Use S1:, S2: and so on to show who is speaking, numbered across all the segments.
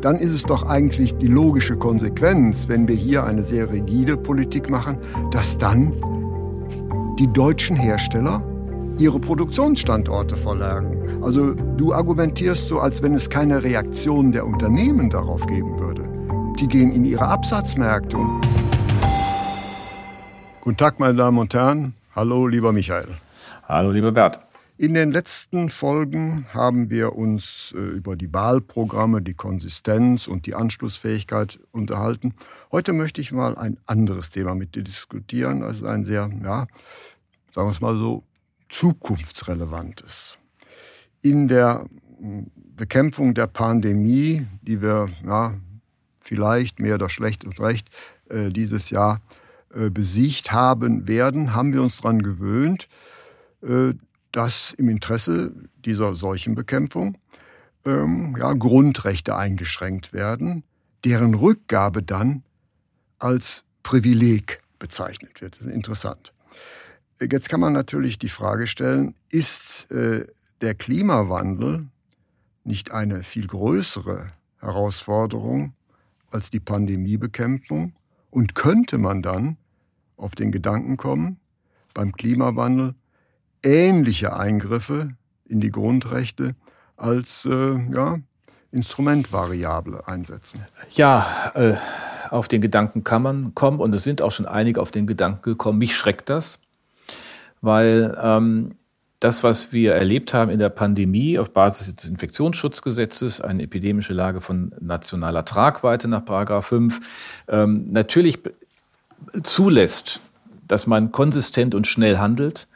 S1: dann ist es doch eigentlich die logische Konsequenz, wenn wir hier eine sehr rigide Politik machen, dass dann die deutschen Hersteller ihre Produktionsstandorte verlagern. Also du argumentierst so, als wenn es keine Reaktion der Unternehmen darauf geben würde. Die gehen in ihre Absatzmärkte. Guten Tag, meine Damen und Herren. Hallo, lieber Michael.
S2: Hallo, lieber Bert.
S1: In den letzten Folgen haben wir uns äh, über die Wahlprogramme, die Konsistenz und die Anschlussfähigkeit unterhalten. Heute möchte ich mal ein anderes Thema mit dir diskutieren, also ein sehr, ja, sagen wir es mal so, zukunftsrelevantes. In der hm, Bekämpfung der Pandemie, die wir ja, vielleicht mehr oder schlecht und recht äh, dieses Jahr äh, besiegt haben werden, haben wir uns daran gewöhnt, dass im Interesse dieser Seuchenbekämpfung ähm, ja, Grundrechte eingeschränkt werden, deren Rückgabe dann als Privileg bezeichnet wird. Das ist interessant. Jetzt kann man natürlich die Frage stellen, ist äh, der Klimawandel nicht eine viel größere Herausforderung als die Pandemiebekämpfung? Und könnte man dann auf den Gedanken kommen, beim Klimawandel ähnliche Eingriffe in die Grundrechte als äh, ja, Instrumentvariable einsetzen.
S2: Ja, äh, auf den Gedanken kann man kommen und es sind auch schon einige auf den Gedanken gekommen. Mich schreckt das, weil ähm, das, was wir erlebt haben in der Pandemie auf Basis des Infektionsschutzgesetzes, eine epidemische Lage von nationaler Tragweite nach Paragraph 5, ähm, natürlich zulässt, dass man konsistent und schnell handelt,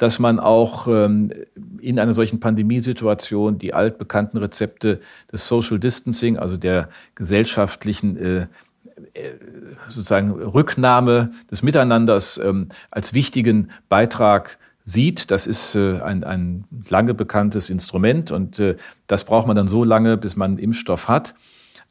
S2: dass man auch ähm, in einer solchen Pandemiesituation die altbekannten Rezepte des Social Distancing, also der gesellschaftlichen äh, äh, sozusagen Rücknahme des Miteinanders ähm, als wichtigen Beitrag sieht. Das ist äh, ein, ein lange bekanntes Instrument und äh, das braucht man dann so lange, bis man einen Impfstoff hat.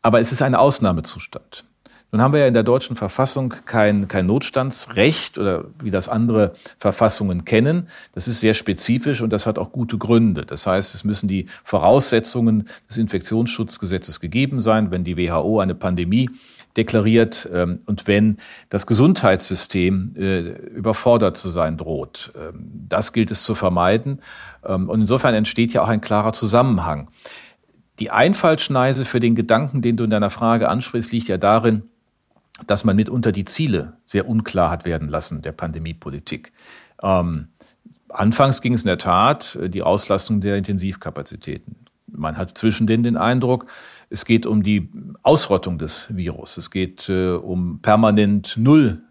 S2: Aber es ist ein Ausnahmezustand. Nun haben wir ja in der deutschen Verfassung kein, kein Notstandsrecht oder wie das andere Verfassungen kennen. Das ist sehr spezifisch und das hat auch gute Gründe. Das heißt, es müssen die Voraussetzungen des Infektionsschutzgesetzes gegeben sein, wenn die WHO eine Pandemie deklariert ähm, und wenn das Gesundheitssystem äh, überfordert zu sein droht. Ähm, das gilt es zu vermeiden. Ähm, und insofern entsteht ja auch ein klarer Zusammenhang. Die Einfallschneise für den Gedanken, den du in deiner Frage ansprichst, liegt ja darin, dass man mitunter die Ziele sehr unklar hat werden lassen der Pandemiepolitik. Ähm, anfangs ging es in der Tat äh, die Auslastung der Intensivkapazitäten. Man hat zwischen denen den Eindruck, es geht um die Ausrottung des Virus. Es geht äh, um permanent Null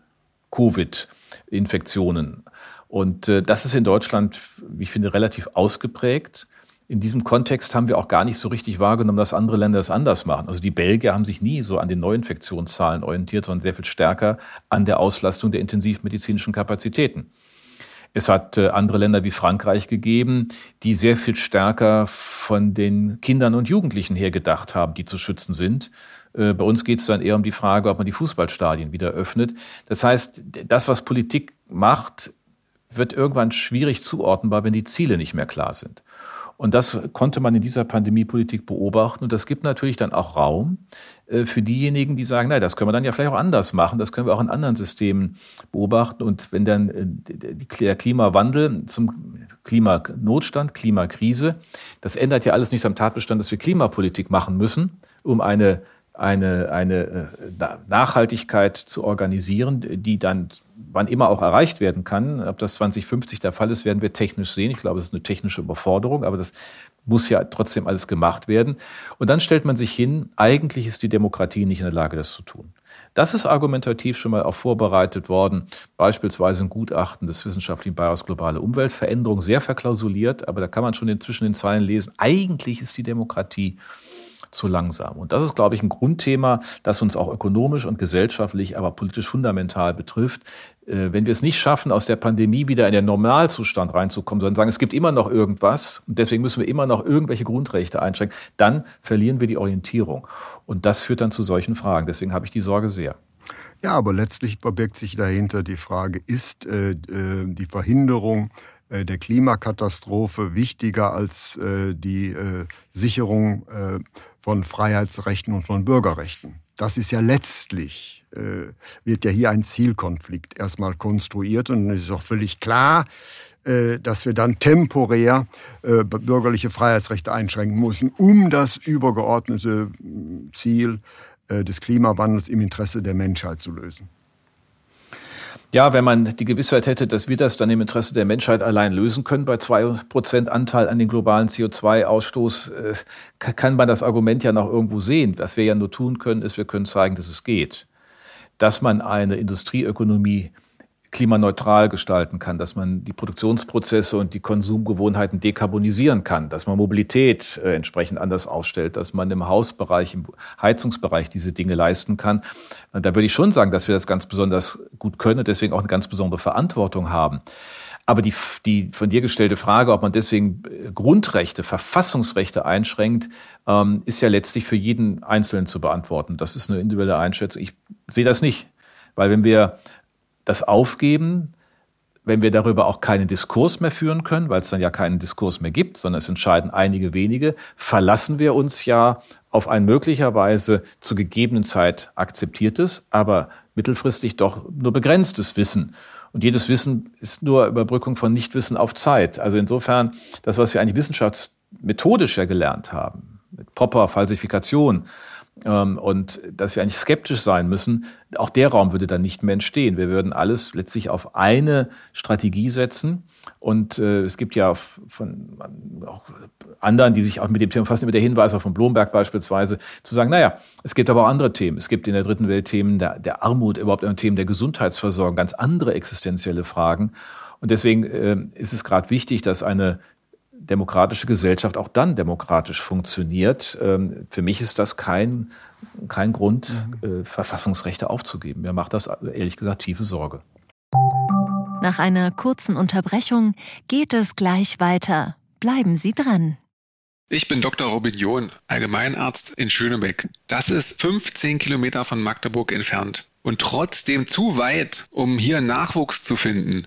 S2: Covid-Infektionen. Und äh, das ist in Deutschland, wie ich finde, relativ ausgeprägt in diesem Kontext haben wir auch gar nicht so richtig wahrgenommen, dass andere Länder es anders machen. Also die Belgier haben sich nie so an den Neuinfektionszahlen orientiert, sondern sehr viel stärker an der Auslastung der intensivmedizinischen Kapazitäten. Es hat äh, andere Länder wie Frankreich gegeben, die sehr viel stärker von den Kindern und Jugendlichen her gedacht haben, die zu schützen sind. Äh, bei uns geht es dann eher um die Frage, ob man die Fußballstadien wieder öffnet. Das heißt, das, was Politik macht, wird irgendwann schwierig zuordnenbar, wenn die Ziele nicht mehr klar sind. Und das konnte man in dieser Pandemiepolitik beobachten. Und das gibt natürlich dann auch Raum äh, für diejenigen, die sagen, nein, das können wir dann ja vielleicht auch anders machen. Das können wir auch in anderen Systemen beobachten. Und wenn dann äh, der Klimawandel zum Klimanotstand, Klimakrise, das ändert ja alles nichts am Tatbestand, dass wir Klimapolitik machen müssen, um eine eine, eine äh, Nachhaltigkeit zu organisieren, die dann wann immer auch erreicht werden kann. Ob das 2050 der Fall ist, werden wir technisch sehen. Ich glaube, es ist eine technische Überforderung, aber das muss ja trotzdem alles gemacht werden. Und dann stellt man sich hin, eigentlich ist die Demokratie nicht in der Lage, das zu tun. Das ist argumentativ schon mal auch vorbereitet worden, beispielsweise ein Gutachten des wissenschaftlichen Beitrags Globale Umweltveränderung, sehr verklausuliert, aber da kann man schon zwischen den Zeilen lesen, eigentlich ist die Demokratie zu langsam. Und das ist, glaube ich, ein Grundthema, das uns auch ökonomisch und gesellschaftlich, aber politisch fundamental betrifft. Äh, wenn wir es nicht schaffen, aus der Pandemie wieder in den Normalzustand reinzukommen, sondern sagen, es gibt immer noch irgendwas und deswegen müssen wir immer noch irgendwelche Grundrechte einschränken, dann verlieren wir die Orientierung. Und das führt dann zu solchen Fragen. Deswegen habe ich die Sorge sehr.
S1: Ja, aber letztlich verbirgt sich dahinter die Frage, ist äh, äh die Verhinderung äh, der Klimakatastrophe wichtiger als äh, die Sicherung von Freiheitsrechten und von Bürgerrechten? Das ist ja letztlich, äh, wird ja hier ein Zielkonflikt erstmal konstruiert und es ist auch völlig klar, äh, dass wir dann temporär äh, bürgerliche Freiheitsrechte einschränken müssen, um das übergeordnete Ziel äh, des Klimawandels im Interesse der Menschheit zu lösen.
S2: Ja, wenn man die Gewissheit hätte, dass wir das dann im Interesse der Menschheit allein lösen können, bei zwei Prozent Anteil an den globalen CO2-Ausstoß, äh, kann man das Argument ja noch irgendwo sehen. Was wir ja nur tun können, ist, wir können zeigen, dass es geht. Dass man eine Industrieökonomie klimaneutral gestalten kann, dass man die Produktionsprozesse und die Konsumgewohnheiten dekarbonisieren kann, dass man Mobilität äh, entsprechend anders aufstellt, dass man im Hausbereich, im Heizungsbereich diese Dinge leisten kann. Da würde ich schon sagen, dass wir das ganz besonders gut können und deswegen auch eine ganz besondere Verantwortung haben. Aber die, die von dir gestellte Frage, ob man deswegen äh, Grundrechte, Verfassungsrechte einschränkt, ähm, ist ja letztlich für jeden Einzelnen zu beantworten. Das ist eine individuelle Einschätzung. Ich sehe das nicht. Weil wenn wir das aufgeben, wenn wir darüber auch keinen Diskurs mehr führen können, weil es dann ja keinen Diskurs mehr gibt, sondern es entscheiden einige wenige, verlassen wir uns ja auf ein möglicherweise zu gegebenen Zeit akzeptiertes, aber mittelfristig doch nur begrenztes Wissen. Und jedes Wissen ist nur Überbrückung von Nichtwissen auf Zeit. Also insofern, das, was wir eigentlich wissenschaftsmethodisch ja gelernt haben, mit Popper, Falsifikation, und dass wir eigentlich skeptisch sein müssen, auch der Raum würde dann nicht mehr entstehen. Wir würden alles letztlich auf eine Strategie setzen. Und äh, es gibt ja von auch anderen, die sich auch mit dem Thema fassen, mit der Hinweis auch von Blomberg beispielsweise, zu sagen, naja, es gibt aber auch andere Themen. Es gibt in der dritten Welt Themen der, der Armut, überhaupt Themen der Gesundheitsversorgung, ganz andere existenzielle Fragen. Und deswegen äh, ist es gerade wichtig, dass eine demokratische Gesellschaft auch dann demokratisch funktioniert. Ähm, für mich ist das kein, kein Grund, mhm. äh, Verfassungsrechte aufzugeben. Mir macht das ehrlich gesagt tiefe Sorge.
S3: Nach einer kurzen Unterbrechung geht es gleich weiter. Bleiben Sie dran.
S4: Ich bin Dr. Robin John, Allgemeinarzt in Schönebeck. Das ist 15 Kilometer von Magdeburg entfernt und trotzdem zu weit, um hier Nachwuchs zu finden.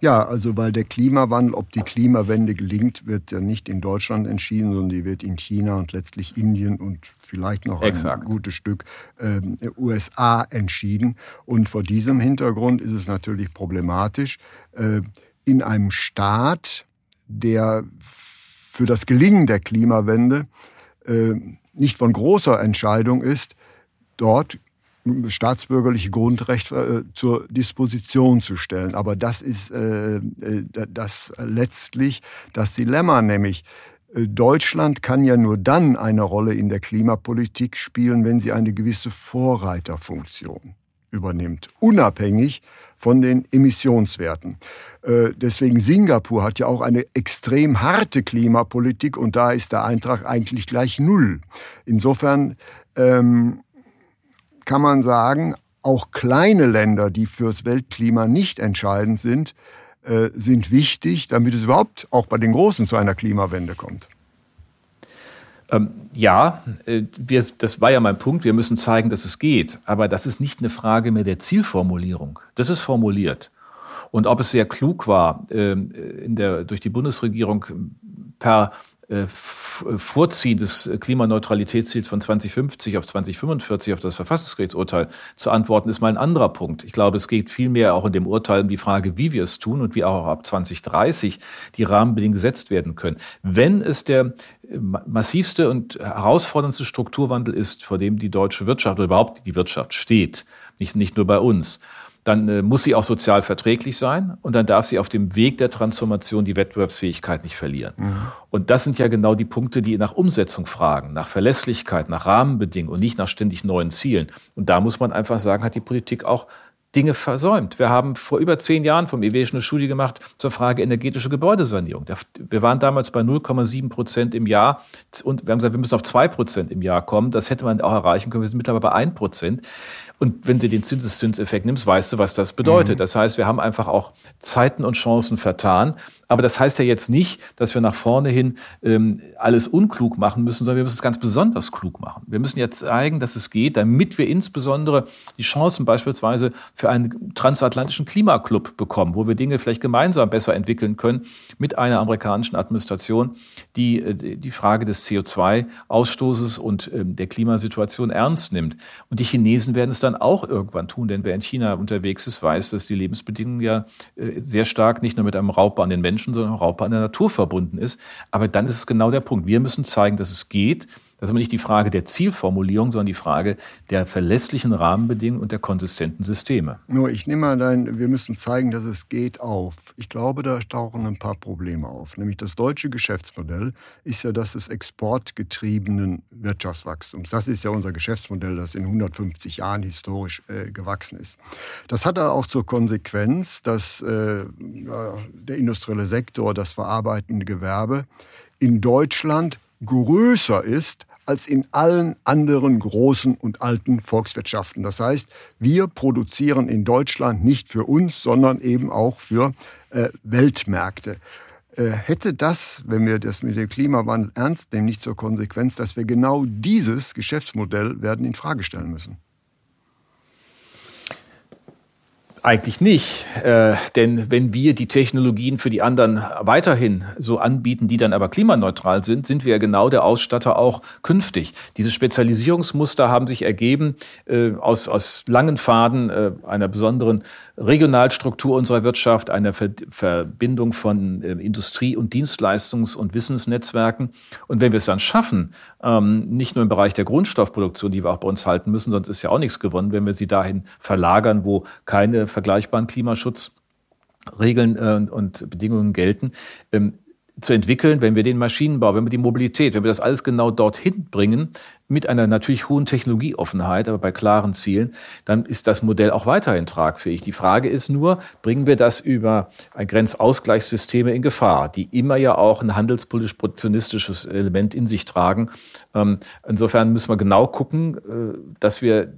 S1: Ja, also weil der Klimawandel, ob die Klimawende gelingt, wird ja nicht in Deutschland entschieden, sondern die wird in China und letztlich Indien und vielleicht noch Exakt. ein gutes Stück äh, USA entschieden. Und vor diesem Hintergrund ist es natürlich problematisch, äh, in einem Staat, der für das Gelingen der Klimawende äh, nicht von großer Entscheidung ist, dort staatsbürgerliche Grundrecht äh, zur Disposition zu stellen. Aber das ist äh, äh das letztlich das Dilemma, nämlich äh, Deutschland kann ja nur dann eine Rolle in der Klimapolitik spielen, wenn sie eine gewisse Vorreiterfunktion übernimmt, unabhängig von den Emissionswerten. Äh, deswegen Singapur hat ja auch eine extrem harte Klimapolitik und da ist der Eintrag eigentlich gleich null. Insofern ähm, kann man sagen, auch kleine Länder, die fürs Weltklima nicht entscheidend sind, äh, sind wichtig, damit es überhaupt auch bei den Großen zu einer Klimawende kommt.
S2: Ähm, ja, äh, wir, das war ja mein Punkt. Wir müssen zeigen, dass es geht. Aber das ist nicht eine Frage mehr der Zielformulierung. Das ist formuliert. Und ob es sehr klug war, äh, in der, durch die Bundesregierung per Vorziehen des Klimaneutralitätsziels von 2050 auf 2045 auf das Verfassungsgerichtsurteil zu antworten, ist mal ein anderer Punkt. Ich glaube, es geht vielmehr auch in dem Urteil um die Frage, wie wir es tun und wie auch ab 2030 die Rahmenbedingungen gesetzt werden können. Wenn es der äh, massivste und herausforderndste Strukturwandel ist, vor dem die deutsche Wirtschaft oder überhaupt die Wirtschaft steht, nicht, nicht nur bei uns, dann äh, muss sie auch sozial verträglich sein und dann darf sie auf dem Weg der Transformation die Wettbewerbsfähigkeit nicht verlieren. Mhm. Und das sind ja genau die Punkte, die nach Umsetzung fragen, nach Verlässlichkeit, nach Rahmenbedingungen und nicht nach ständig neuen Zielen. Und da muss man einfach sagen, hat die Politik auch Dinge versäumt. Wir haben vor über zehn Jahren vom IW eine Studie gemacht zur Frage energetische Gebäudesanierung. Wir waren damals bei 0,7 Prozent im Jahr und wir haben gesagt, wir müssen auf zwei Prozent im Jahr kommen. Das hätte man auch erreichen können. Wir sind mittlerweile bei ein Prozent. Und wenn du den Zinseszinseffekt nimmst, weißt du, was das bedeutet. Mhm. Das heißt, wir haben einfach auch Zeiten und Chancen vertan. Aber das heißt ja jetzt nicht, dass wir nach vorne hin ähm, alles unklug machen müssen, sondern wir müssen es ganz besonders klug machen. Wir müssen jetzt zeigen, dass es geht, damit wir insbesondere die Chancen beispielsweise für einen transatlantischen Klimaclub bekommen, wo wir Dinge vielleicht gemeinsam besser entwickeln können mit einer amerikanischen Administration, die äh, die Frage des CO2-Ausstoßes und äh, der Klimasituation ernst nimmt. Und die Chinesen werden es dann auch irgendwann tun, denn wer in China unterwegs ist, weiß, dass die Lebensbedingungen ja äh, sehr stark nicht nur mit einem Raubbau an den Menschen, sondern auch an der Natur verbunden ist. Aber dann ist es genau der Punkt. Wir müssen zeigen, dass es geht. Das ist aber nicht die Frage der Zielformulierung, sondern die Frage der verlässlichen Rahmenbedingungen und der konsistenten Systeme.
S1: Nur, ich nehme mal dein, wir müssen zeigen, dass es geht auf. Ich glaube, da tauchen ein paar Probleme auf. Nämlich das deutsche Geschäftsmodell ist ja das des exportgetriebenen Wirtschaftswachstums. Das ist ja unser Geschäftsmodell, das in 150 Jahren historisch äh, gewachsen ist. Das hat auch zur Konsequenz, dass äh, der industrielle Sektor, das verarbeitende Gewerbe in Deutschland größer ist als in allen anderen großen und alten Volkswirtschaften. Das heißt, wir produzieren in Deutschland nicht für uns, sondern eben auch für äh, Weltmärkte. Äh, hätte das, wenn wir das mit dem Klimawandel ernst nehmen, nicht zur Konsequenz, dass wir genau dieses Geschäftsmodell werden in Frage stellen müssen?
S2: Eigentlich nicht, äh, denn wenn wir die Technologien für die anderen weiterhin so anbieten, die dann aber klimaneutral sind, sind wir ja genau der Ausstatter auch künftig. Diese Spezialisierungsmuster haben sich ergeben äh, aus, aus langen Faden äh, einer besonderen Regionalstruktur unserer Wirtschaft, einer Ver Verbindung von äh, Industrie- und Dienstleistungs- und Wissensnetzwerken. Und wenn wir es dann schaffen, ähm, nicht nur im Bereich der Grundstoffproduktion, die wir auch bei uns halten müssen, sonst ist ja auch nichts gewonnen, wenn wir sie dahin verlagern, wo keine vergleichbaren Klimaschutzregeln äh, und Bedingungen gelten, ähm, zu entwickeln, wenn wir den Maschinenbau, wenn wir die Mobilität, wenn wir das alles genau dorthin bringen, mit einer natürlich hohen Technologieoffenheit, aber bei klaren Zielen, dann ist das Modell auch weiterhin tragfähig. Die Frage ist nur, bringen wir das über ein Grenzausgleichssysteme in Gefahr, die immer ja auch ein handelspolitisch protektionistisches Element in sich tragen. Ähm, insofern müssen wir genau gucken, äh, dass wir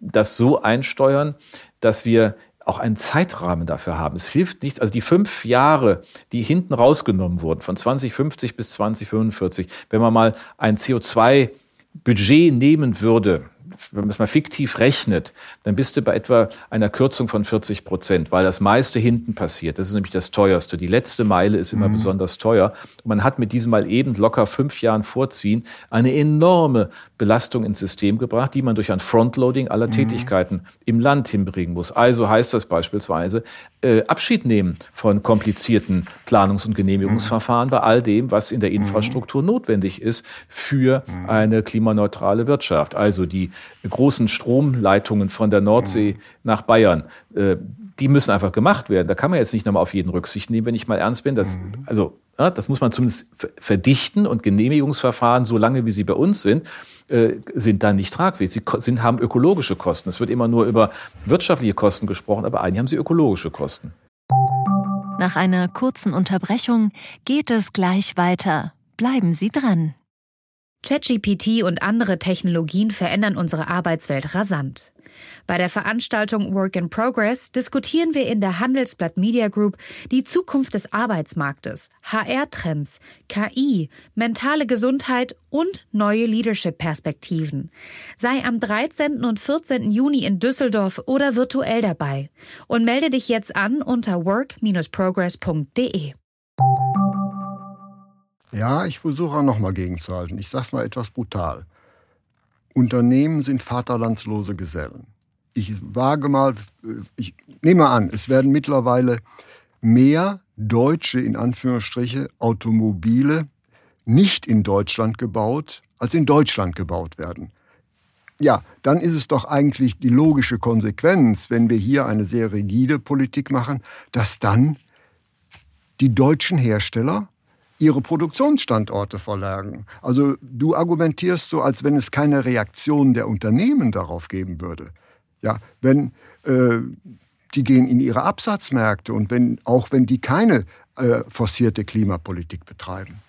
S2: das so einsteuern, dass wir auch einen Zeitrahmen dafür haben. Es hilft nichts, also die fünf Jahre, die hinten rausgenommen wurden, von 2050 bis 2045, wenn man mal ein CO2-Budget nehmen würde, wenn man es mal fiktiv rechnet, dann bist du bei etwa einer Kürzung von 40 Prozent, weil das meiste hinten passiert. Das ist nämlich das teuerste. Die letzte Meile ist immer mhm. besonders teuer. Und man hat mit diesem mal eben locker fünf Jahren Vorziehen eine enorme Belastung ins System gebracht, die man durch ein Frontloading aller mhm. Tätigkeiten im Land hinbringen muss. Also heißt das beispielsweise äh, Abschied nehmen von komplizierten Planungs- und Genehmigungsverfahren mhm. bei all dem, was in der mhm. Infrastruktur notwendig ist für mhm. eine klimaneutrale Wirtschaft. Also die großen Stromleitungen von der Nordsee mhm. nach Bayern, äh, die müssen einfach gemacht werden. Da kann man jetzt nicht nochmal auf jeden Rücksicht nehmen, wenn ich mal ernst bin. Das, mhm. also, ja, das muss man zumindest verdichten und Genehmigungsverfahren, so lange wie sie bei uns sind, äh, sind dann nicht tragfähig. Sie sind, haben ökologische Kosten. Es wird immer nur über wirtschaftliche Kosten gesprochen, aber eigentlich haben sie ökologische Kosten.
S3: Nach einer kurzen Unterbrechung geht es gleich weiter. Bleiben Sie dran.
S5: ChatGPT und andere Technologien verändern unsere Arbeitswelt rasant. Bei der Veranstaltung Work in Progress diskutieren wir in der Handelsblatt Media Group die Zukunft des Arbeitsmarktes, HR-Trends, KI, mentale Gesundheit und neue Leadership-Perspektiven. Sei am 13. und 14. Juni in Düsseldorf oder virtuell dabei und melde dich jetzt an unter work-progress.de.
S1: Ja, ich versuche auch nochmal gegenzuhalten. Ich sage es mal etwas brutal. Unternehmen sind vaterlandslose Gesellen. Ich wage mal, ich nehme an, es werden mittlerweile mehr deutsche, in Anführungsstriche, Automobile nicht in Deutschland gebaut, als in Deutschland gebaut werden. ja, dann ist es doch eigentlich die logische Konsequenz, wenn wir hier eine sehr rigide Politik machen, dass dann die deutschen Hersteller ihre Produktionsstandorte verlagern. Also du argumentierst so, als wenn es keine Reaktion der Unternehmen darauf geben würde. Ja, wenn äh, die gehen in ihre Absatzmärkte und wenn auch wenn die keine äh, forcierte Klimapolitik betreiben.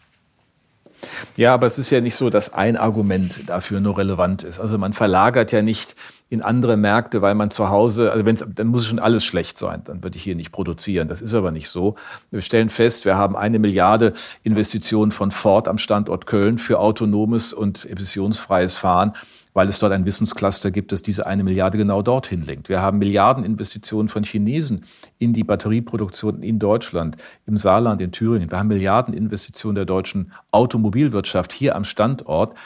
S2: Ja, aber es ist ja nicht so, dass ein Argument dafür nur relevant ist. Also man verlagert ja nicht in andere Märkte, weil man zu Hause, also wenn's, dann muss schon alles schlecht sein, dann würde ich hier nicht produzieren. Das ist aber nicht so. Wir stellen fest, wir haben eine Milliarde Investitionen von Ford am Standort Köln für autonomes und emissionsfreies Fahren weil es dort ein Wissenscluster gibt, das diese eine Milliarde genau dorthin lenkt. Wir haben Milliardeninvestitionen von Chinesen in die Batterieproduktion in Deutschland, im Saarland, in Thüringen. Wir haben Milliardeninvestitionen der deutschen Automobilwirtschaft hier am Standort,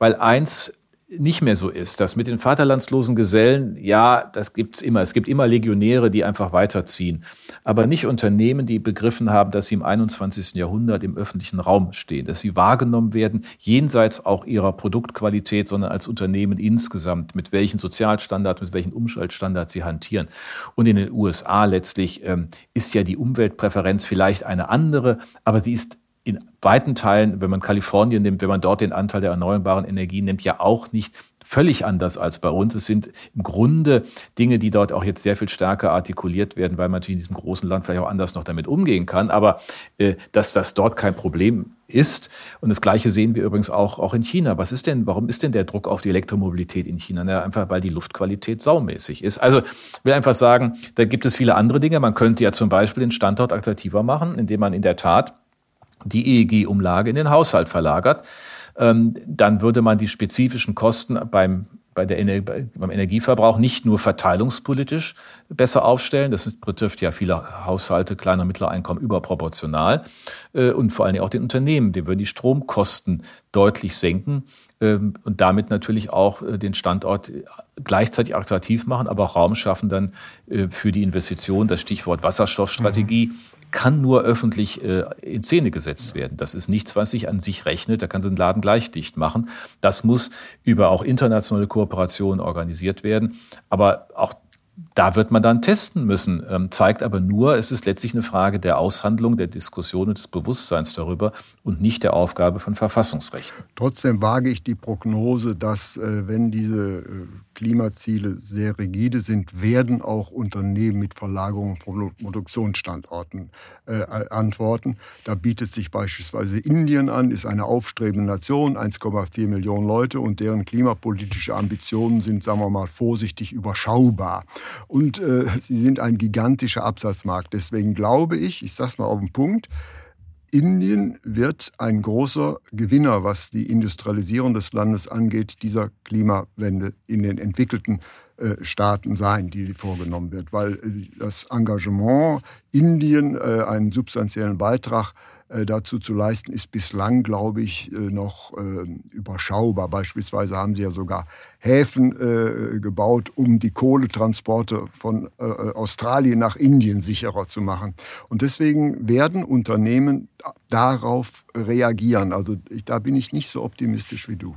S2: weil eins nicht mehr so ist, dass mit den vaterlandslosen Gesellen, ja, das gibt's immer. Es gibt immer Legionäre, die einfach weiterziehen. Aber nicht Unternehmen, die begriffen haben, dass sie im 21. Jahrhundert im öffentlichen Raum stehen, dass sie wahrgenommen werden, jenseits auch ihrer Produktqualität, sondern als Unternehmen insgesamt, mit welchen Sozialstandards, mit welchen Umweltstandards sie hantieren. Und in den USA letztlich ähm, ist ja die Umweltpräferenz vielleicht eine andere, aber sie ist in weiten Teilen, wenn man Kalifornien nimmt, wenn man dort den Anteil der erneuerbaren Energien nimmt, ja auch nicht völlig anders als bei uns. Es sind im Grunde Dinge, die dort auch jetzt sehr viel stärker artikuliert werden, weil man natürlich in diesem großen Land vielleicht auch anders noch damit umgehen kann. Aber äh, dass das dort kein Problem ist. Und das Gleiche sehen wir übrigens auch, auch in China. Was ist denn, warum ist denn der Druck auf die Elektromobilität in China? Na, einfach, weil die Luftqualität saumäßig ist. Also, ich will einfach sagen, da gibt es viele andere Dinge. Man könnte ja zum Beispiel den Standort attraktiver machen, indem man in der Tat die EEG-Umlage in den Haushalt verlagert. Ähm, dann würde man die spezifischen Kosten beim bei der Ener beim Energieverbrauch nicht nur verteilungspolitisch besser aufstellen, das betrifft ja viele Haushalte kleiner mittlerer Einkommen überproportional äh, und vor allen Dingen auch den Unternehmen, die würden die Stromkosten deutlich senken ähm, und damit natürlich auch äh, den Standort gleichzeitig attraktiv machen, aber auch Raum schaffen dann äh, für die Investition, das Stichwort Wasserstoffstrategie. Mhm kann nur öffentlich äh, in Szene gesetzt werden. Das ist nichts, was sich an sich rechnet. Da kann sie den Laden gleich dicht machen. Das muss über auch internationale Kooperationen organisiert werden. Aber auch da wird man dann testen müssen, ähm, zeigt aber nur, es ist letztlich eine Frage der Aushandlung, der Diskussion und des Bewusstseins darüber und nicht der Aufgabe von Verfassungsrechten.
S1: Trotzdem wage ich die Prognose, dass äh, wenn diese äh, Klimaziele sehr rigide sind, werden auch Unternehmen mit Verlagerung von Produktionsstandorten äh, antworten. Da bietet sich beispielsweise Indien an, ist eine aufstrebende Nation, 1,4 Millionen Leute und deren klimapolitische Ambitionen sind, sagen wir mal, vorsichtig überschaubar. Und äh, sie sind ein gigantischer Absatzmarkt. Deswegen glaube ich, ich sage es mal auf den Punkt, Indien wird ein großer Gewinner, was die Industrialisierung des Landes angeht, dieser Klimawende in den entwickelten äh, Staaten sein, die vorgenommen wird, weil äh, das Engagement Indien äh, einen substanziellen Beitrag dazu zu leisten, ist bislang, glaube ich, äh, noch äh, überschaubar. Beispielsweise haben sie ja sogar Häfen gebaut, um die Kohletransporte von Australien nach Indien sicherer zu machen. Und deswegen werden Unternehmen darauf reagieren. Also da bin ich nicht so optimistisch wie du.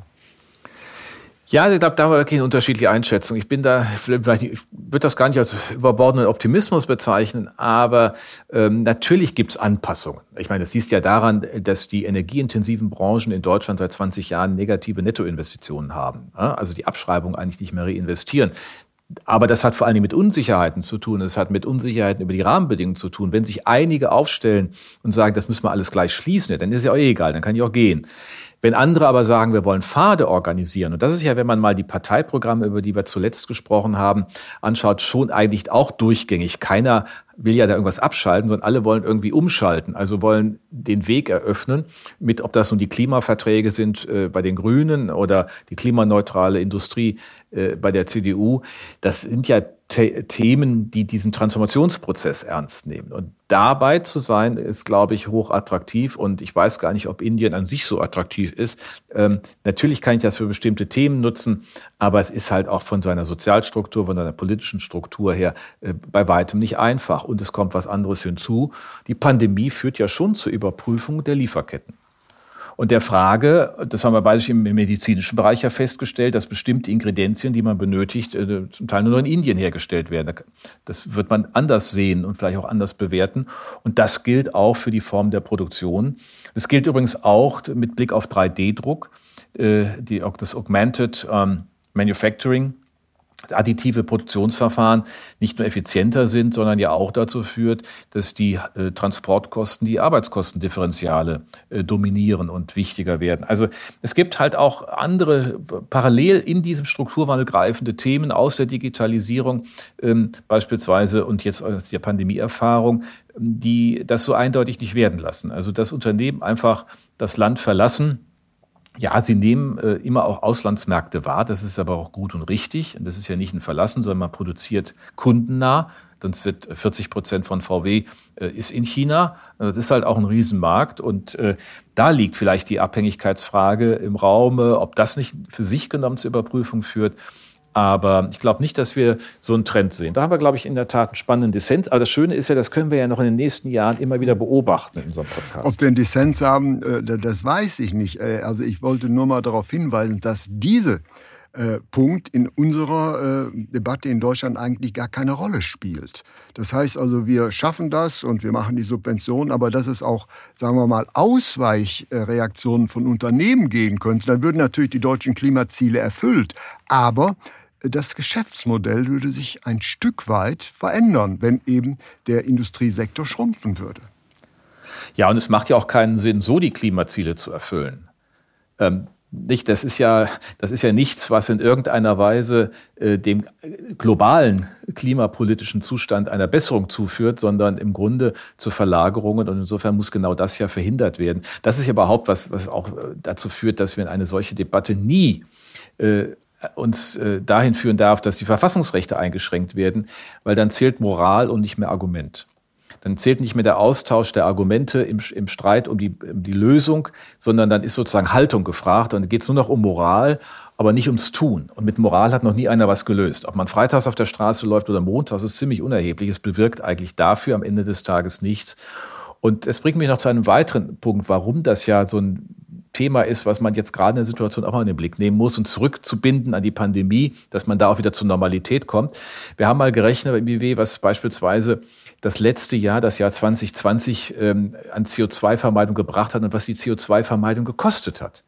S2: Ja, ich glaube, da haben wir wirklich eine unterschiedliche Einschätzung. Ich bin da, vielleicht, ich würde das gar nicht als überbordenden Optimismus bezeichnen, aber ähm, natürlich gibt's Anpassungen. Ich meine, das siehst ja daran, dass die energieintensiven Branchen in Deutschland seit 20 Jahren negative Nettoinvestitionen haben. Also die Abschreibung eigentlich nicht mehr reinvestieren. Aber das hat vor allen Dingen mit Unsicherheiten zu tun. Es hat mit Unsicherheiten über die Rahmenbedingungen zu tun. Wenn sich einige aufstellen und sagen, das müssen wir alles gleich schließen, dann ist ja auch egal, dann kann ich auch gehen. Wenn andere aber sagen, wir wollen Pfade organisieren, und das ist ja, wenn man mal die Parteiprogramme, über die wir zuletzt gesprochen haben, anschaut, schon eigentlich auch durchgängig. Keiner will ja da irgendwas abschalten, sondern alle wollen irgendwie umschalten, also wollen den Weg eröffnen, mit ob das nun die Klimaverträge sind äh, bei den Grünen oder die klimaneutrale Industrie äh, bei der CDU. Das sind ja Themen, die diesen Transformationsprozess ernst nehmen. Und dabei zu sein, ist, glaube ich, hoch attraktiv. Und ich weiß gar nicht, ob Indien an sich so attraktiv ist. Ähm, natürlich kann ich das für bestimmte Themen nutzen, aber es ist halt auch von seiner Sozialstruktur, von seiner politischen Struktur her äh, bei weitem nicht einfach. Und es kommt was anderes hinzu. Die Pandemie führt ja schon zur Überprüfung der Lieferketten. Und der Frage, das haben wir beide im medizinischen Bereich ja festgestellt, dass bestimmte Ingredienzien, die man benötigt, äh, zum Teil nur noch in Indien hergestellt werden. Das wird man anders sehen und vielleicht auch anders bewerten. Und das gilt auch für die Form der Produktion. Das gilt übrigens auch mit Blick auf 3D-Druck, äh, das Augmented ähm, Manufacturing additive Produktionsverfahren nicht nur effizienter sind, sondern ja auch dazu führt, dass die äh, Transportkosten, die Arbeitskostendifferenziale äh, dominieren und wichtiger werden. Also es gibt halt auch andere parallel in diesem Strukturwandel greifende Themen aus der Digitalisierung ähm, beispielsweise und jetzt aus der Pandemieerfahrung, die das so eindeutig nicht werden lassen. Also das Unternehmen einfach das Land verlassen, ja, sie nehmen äh, immer auch Auslandsmärkte wahr. Das ist aber auch gut und richtig. Und das ist ja nicht ein Verlassen, sondern man produziert kundennah. Sonst wird 40 Prozent von VW äh, ist in China. Das ist halt auch ein Riesenmarkt. Und äh, da liegt vielleicht die Abhängigkeitsfrage im Raume, ob das nicht für sich genommen zur Überprüfung führt. Aber ich glaube nicht, dass wir so einen Trend sehen. Da haben wir, glaube ich, in der Tat einen spannenden Dissent. Aber das Schöne ist ja, das können wir ja noch in den nächsten Jahren immer wieder beobachten in unserem Podcast.
S1: Ob wir einen Dissens haben, äh, das weiß ich nicht. Äh, also ich wollte nur mal darauf hinweisen, dass diese äh, Punkt in unserer Debatte in Deutschland eigentlich gar keine Rolle spielt. Das heißt also, wir schaffen das und wir machen die Subventionen, aber dass es auch, sagen wir mal, Ausweichreaktionen von Unternehmen geben könnte, dann würden natürlich die deutschen Klimaziele erfüllt. Aber das Geschäftsmodell würde sich ein Stück weit verändern, wenn eben der Industriesektor schrumpfen würde.
S2: Ja, und es macht ja auch keinen Sinn, so die Klimaziele zu erfüllen. Ähm, nicht, das ist ja, das ist ja nichts, was in irgendeiner Weise äh, dem globalen klimapolitischen Zustand einer Besserung zuführt, sondern im Grunde zu Verlagerungen. Und insofern muss genau das ja verhindert werden. Das ist ja überhaupt was, was auch äh, dazu führt, dass wir in eine solche Debatte nie äh, uns äh, dahin führen darf, dass die Verfassungsrechte eingeschränkt werden, weil dann zählt Moral und nicht mehr Argument. Dann zählt nicht mehr der Austausch der Argumente im, im Streit um die, um die Lösung, sondern dann ist sozusagen Haltung gefragt und dann geht es nur noch um Moral, aber nicht ums Tun. Und mit Moral hat noch nie einer was gelöst. Ob man freitags auf der Straße läuft oder montags, ist ziemlich unerheblich. Es bewirkt eigentlich dafür am Ende des Tages nichts. Und es bringt mich noch zu einem weiteren Punkt, warum das ja so ein Thema ist, was man jetzt gerade in der Situation auch mal in den Blick nehmen muss und zurückzubinden an die Pandemie, dass man da auch wieder zur Normalität kommt. Wir haben mal gerechnet beim IW, was beispielsweise das letzte Jahr, das Jahr 2020, ähm, an CO2-Vermeidung gebracht hat und was die CO2-Vermeidung gekostet hat.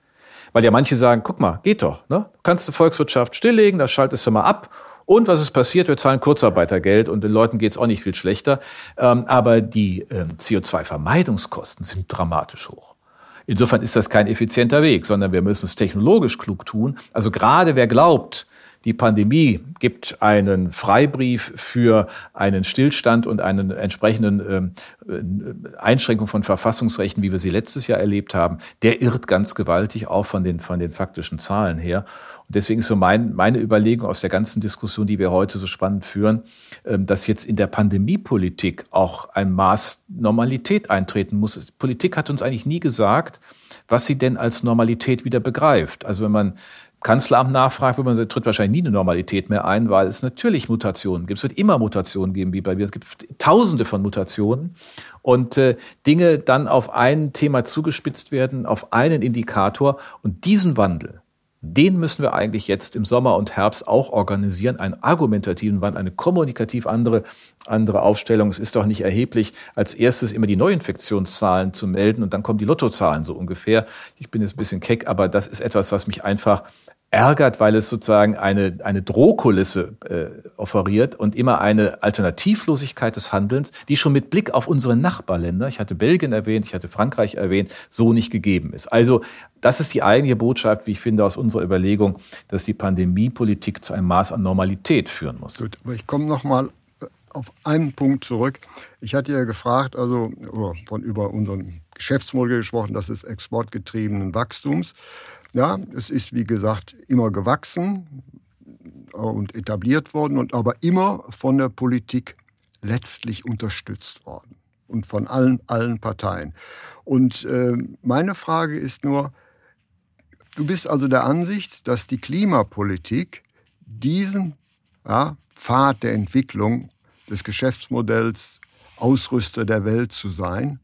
S2: Weil ja manche sagen, guck mal, geht doch, ne? Kannst du Volkswirtschaft stilllegen, das schaltest du mal ab und was ist passiert? Wir zahlen Kurzarbeitergeld und den Leuten geht es auch nicht viel schlechter. Ähm, aber die ähm, CO2-Vermeidungskosten sind dramatisch hoch. Insofern ist das kein effizienter Weg, sondern wir müssen es technologisch klug tun. Also gerade wer glaubt, die Pandemie gibt einen Freibrief für einen Stillstand und einen entsprechenden äh, Einschränkung von Verfassungsrechten, wie wir sie letztes Jahr erlebt haben, der irrt ganz gewaltig auch von den, von den faktischen Zahlen her. Und deswegen ist so mein, meine Überlegung aus der ganzen Diskussion, die wir heute so spannend führen, äh, dass jetzt in der Pandemiepolitik auch ein Maß Normalität eintreten muss. Politik hat uns eigentlich nie gesagt, was sie denn als Normalität wieder begreift. Also wenn man Kanzleramt nachfragt, wird man tritt wahrscheinlich nie eine Normalität mehr ein, weil es natürlich Mutationen gibt. Es wird immer Mutationen geben, wie bei mir. Es gibt tausende von Mutationen und äh, Dinge dann auf ein Thema zugespitzt werden, auf einen Indikator und diesen Wandel, den müssen wir eigentlich jetzt im Sommer und Herbst auch organisieren, einen argumentativen Wandel, eine kommunikativ andere, andere Aufstellung. Es ist doch nicht erheblich, als erstes immer die Neuinfektionszahlen zu melden und dann kommen die Lottozahlen so ungefähr. Ich bin jetzt ein bisschen keck, aber das ist etwas, was mich einfach ärgert, weil es sozusagen eine, eine Drohkulisse äh, offeriert und immer eine Alternativlosigkeit des Handelns, die schon mit Blick auf unsere Nachbarländer, ich hatte Belgien erwähnt, ich hatte Frankreich erwähnt, so nicht gegeben ist. Also das ist die eigentliche Botschaft, wie ich finde, aus unserer Überlegung, dass die Pandemiepolitik zu einem Maß an Normalität führen muss.
S1: Gut, aber ich komme noch mal äh, auf einen Punkt zurück. Ich hatte ja gefragt, also von über unseren Geschäftsmodell gesprochen, das ist exportgetriebenen Wachstums. Ja, es ist wie gesagt immer gewachsen und etabliert worden und aber immer von der Politik letztlich unterstützt worden und von allen, allen Parteien. Und äh, meine Frage ist nur, du bist also der Ansicht, dass die Klimapolitik diesen ja, Pfad der Entwicklung des Geschäftsmodells Ausrüster der Welt zu sein,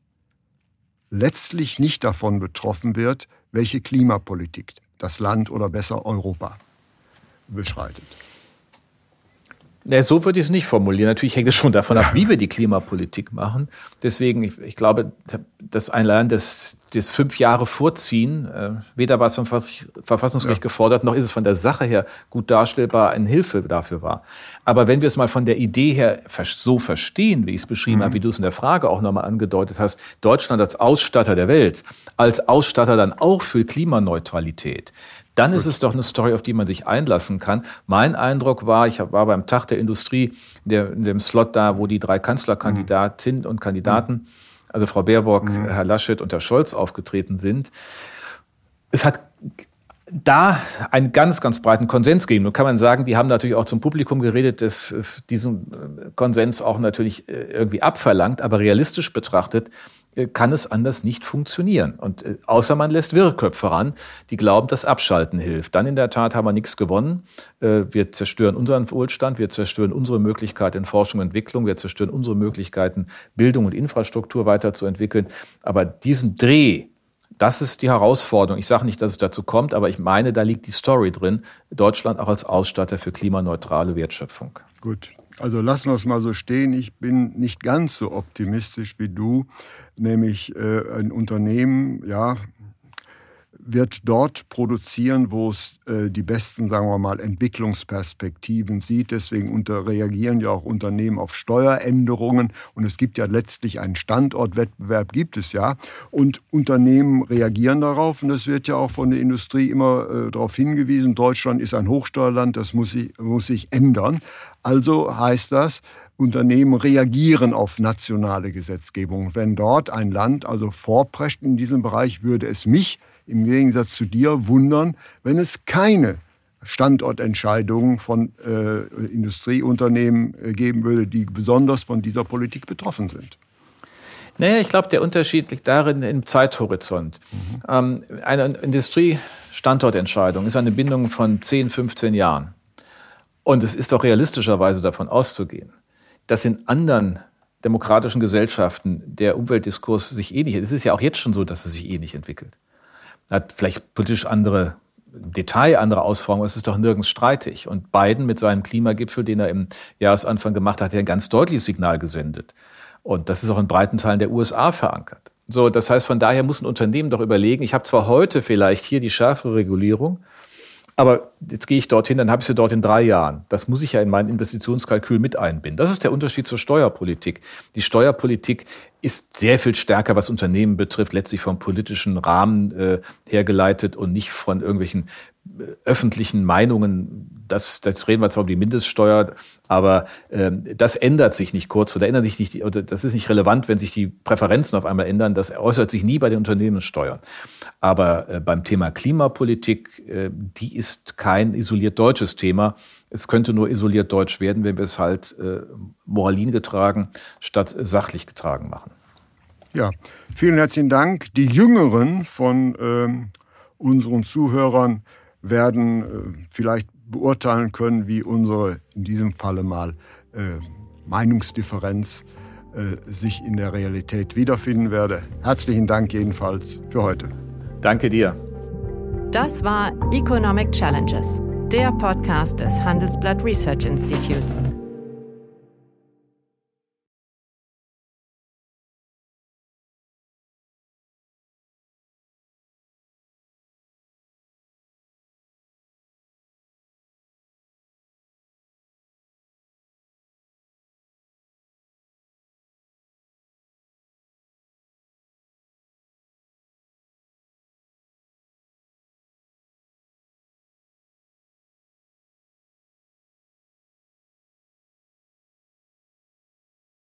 S1: letztlich nicht davon betroffen wird, welche Klimapolitik das Land oder besser Europa beschreitet.
S2: Nee, so würde ich es nicht formulieren. Natürlich hängt es schon davon ab, wie wir die Klimapolitik machen. Deswegen, ich, ich glaube, dass allein das, das fünf Jahre Vorziehen, äh, weder war es vom Verfassungsgericht ja. gefordert, noch ist es von der Sache her gut darstellbar, eine Hilfe dafür war. Aber wenn wir es mal von der Idee her so verstehen, wie ich es beschrieben mhm. habe, wie du es in der Frage auch nochmal angedeutet hast, Deutschland als Ausstatter der Welt, als Ausstatter dann auch für Klimaneutralität, dann Gut. ist es doch eine Story, auf die man sich einlassen kann. Mein Eindruck war, ich war beim Tag der Industrie, der, in dem Slot da, wo die drei Kanzlerkandidatinnen mhm. und Kandidaten, also Frau Baerbock, mhm. Herr Laschet und Herr Scholz aufgetreten sind. Es hat da einen ganz, ganz breiten Konsens geben. Nun kann man sagen, die haben natürlich auch zum Publikum geredet, das diesen Konsens auch natürlich äh, irgendwie abverlangt, aber realistisch betrachtet äh, kann es anders nicht funktionieren. Und äh, außer man lässt Wirrköpfe ran, die glauben, dass Abschalten hilft. Dann in der Tat haben wir nichts gewonnen. Äh, wir zerstören unseren Wohlstand, wir zerstören unsere Möglichkeit in Forschung und Entwicklung, wir zerstören unsere Möglichkeiten, Bildung und Infrastruktur weiterzuentwickeln. Aber diesen Dreh, das ist die Herausforderung. Ich sage nicht, dass es dazu kommt, aber ich meine, da liegt die Story drin. Deutschland auch als Ausstatter für klimaneutrale Wertschöpfung.
S1: Gut. Also lassen wir es mal so stehen. Ich bin nicht ganz so optimistisch wie du, nämlich äh, ein Unternehmen, ja, wird dort produzieren, wo es äh, die besten, sagen wir mal, Entwicklungsperspektiven sieht. Deswegen reagieren ja auch Unternehmen auf Steueränderungen. Und es gibt ja letztlich einen Standortwettbewerb, gibt es ja. Und Unternehmen reagieren darauf. Und es wird ja auch von der Industrie immer äh, darauf hingewiesen, Deutschland ist ein Hochsteuerland, das muss sich, muss sich ändern. Also heißt das, Unternehmen reagieren auf nationale Gesetzgebung. Wenn dort ein Land also vorprescht in diesem Bereich, würde es mich im Gegensatz zu dir wundern, wenn es keine Standortentscheidungen von äh, Industrieunternehmen äh, geben würde, die besonders von dieser Politik betroffen sind.
S2: Naja, ich glaube, der Unterschied liegt darin im Zeithorizont. Mhm. Ähm, eine Industriestandortentscheidung ist eine Bindung von 10, 15 Jahren. Und es ist doch realistischerweise davon auszugehen, dass in anderen demokratischen Gesellschaften der Umweltdiskurs sich ähnlich, es ist ja auch jetzt schon so, dass es sich ähnlich entwickelt. Hat vielleicht politisch andere Detail, andere Ausformungen, es ist doch nirgends streitig. Und Biden mit seinem Klimagipfel, den er im Jahresanfang gemacht hat, hat ja ein ganz deutliches Signal gesendet. Und das ist auch in breiten Teilen der USA verankert. So, das heißt, von daher muss ein Unternehmen doch überlegen, ich habe zwar heute vielleicht hier die schärfere Regulierung, aber jetzt gehe ich dorthin, dann habe ich sie dort in drei Jahren. Das muss ich ja in mein Investitionskalkül mit einbinden. Das ist der Unterschied zur Steuerpolitik. Die Steuerpolitik ist sehr viel stärker, was Unternehmen betrifft, letztlich vom politischen Rahmen äh, hergeleitet und nicht von irgendwelchen äh, öffentlichen Meinungen. Das, das reden wir zwar um die Mindeststeuer, aber ähm, das ändert sich nicht kurz oder ändert sich nicht, oder das ist nicht relevant, wenn sich die Präferenzen auf einmal ändern. Das äußert sich nie bei den Unternehmenssteuern. Aber äh, beim Thema Klimapolitik, äh, die ist kein isoliert deutsches Thema. Es könnte nur isoliert deutsch werden, wenn wir es halt äh, moralin getragen statt sachlich getragen machen.
S1: Ja, vielen herzlichen Dank. Die Jüngeren von äh, unseren Zuhörern werden äh, vielleicht beurteilen können, wie unsere in diesem Falle mal äh, Meinungsdifferenz äh, sich in der Realität wiederfinden werde. Herzlichen Dank jedenfalls für heute.
S2: Danke dir.
S6: Das war Economic Challenges der Podcast des Handelsblatt Research Institutes.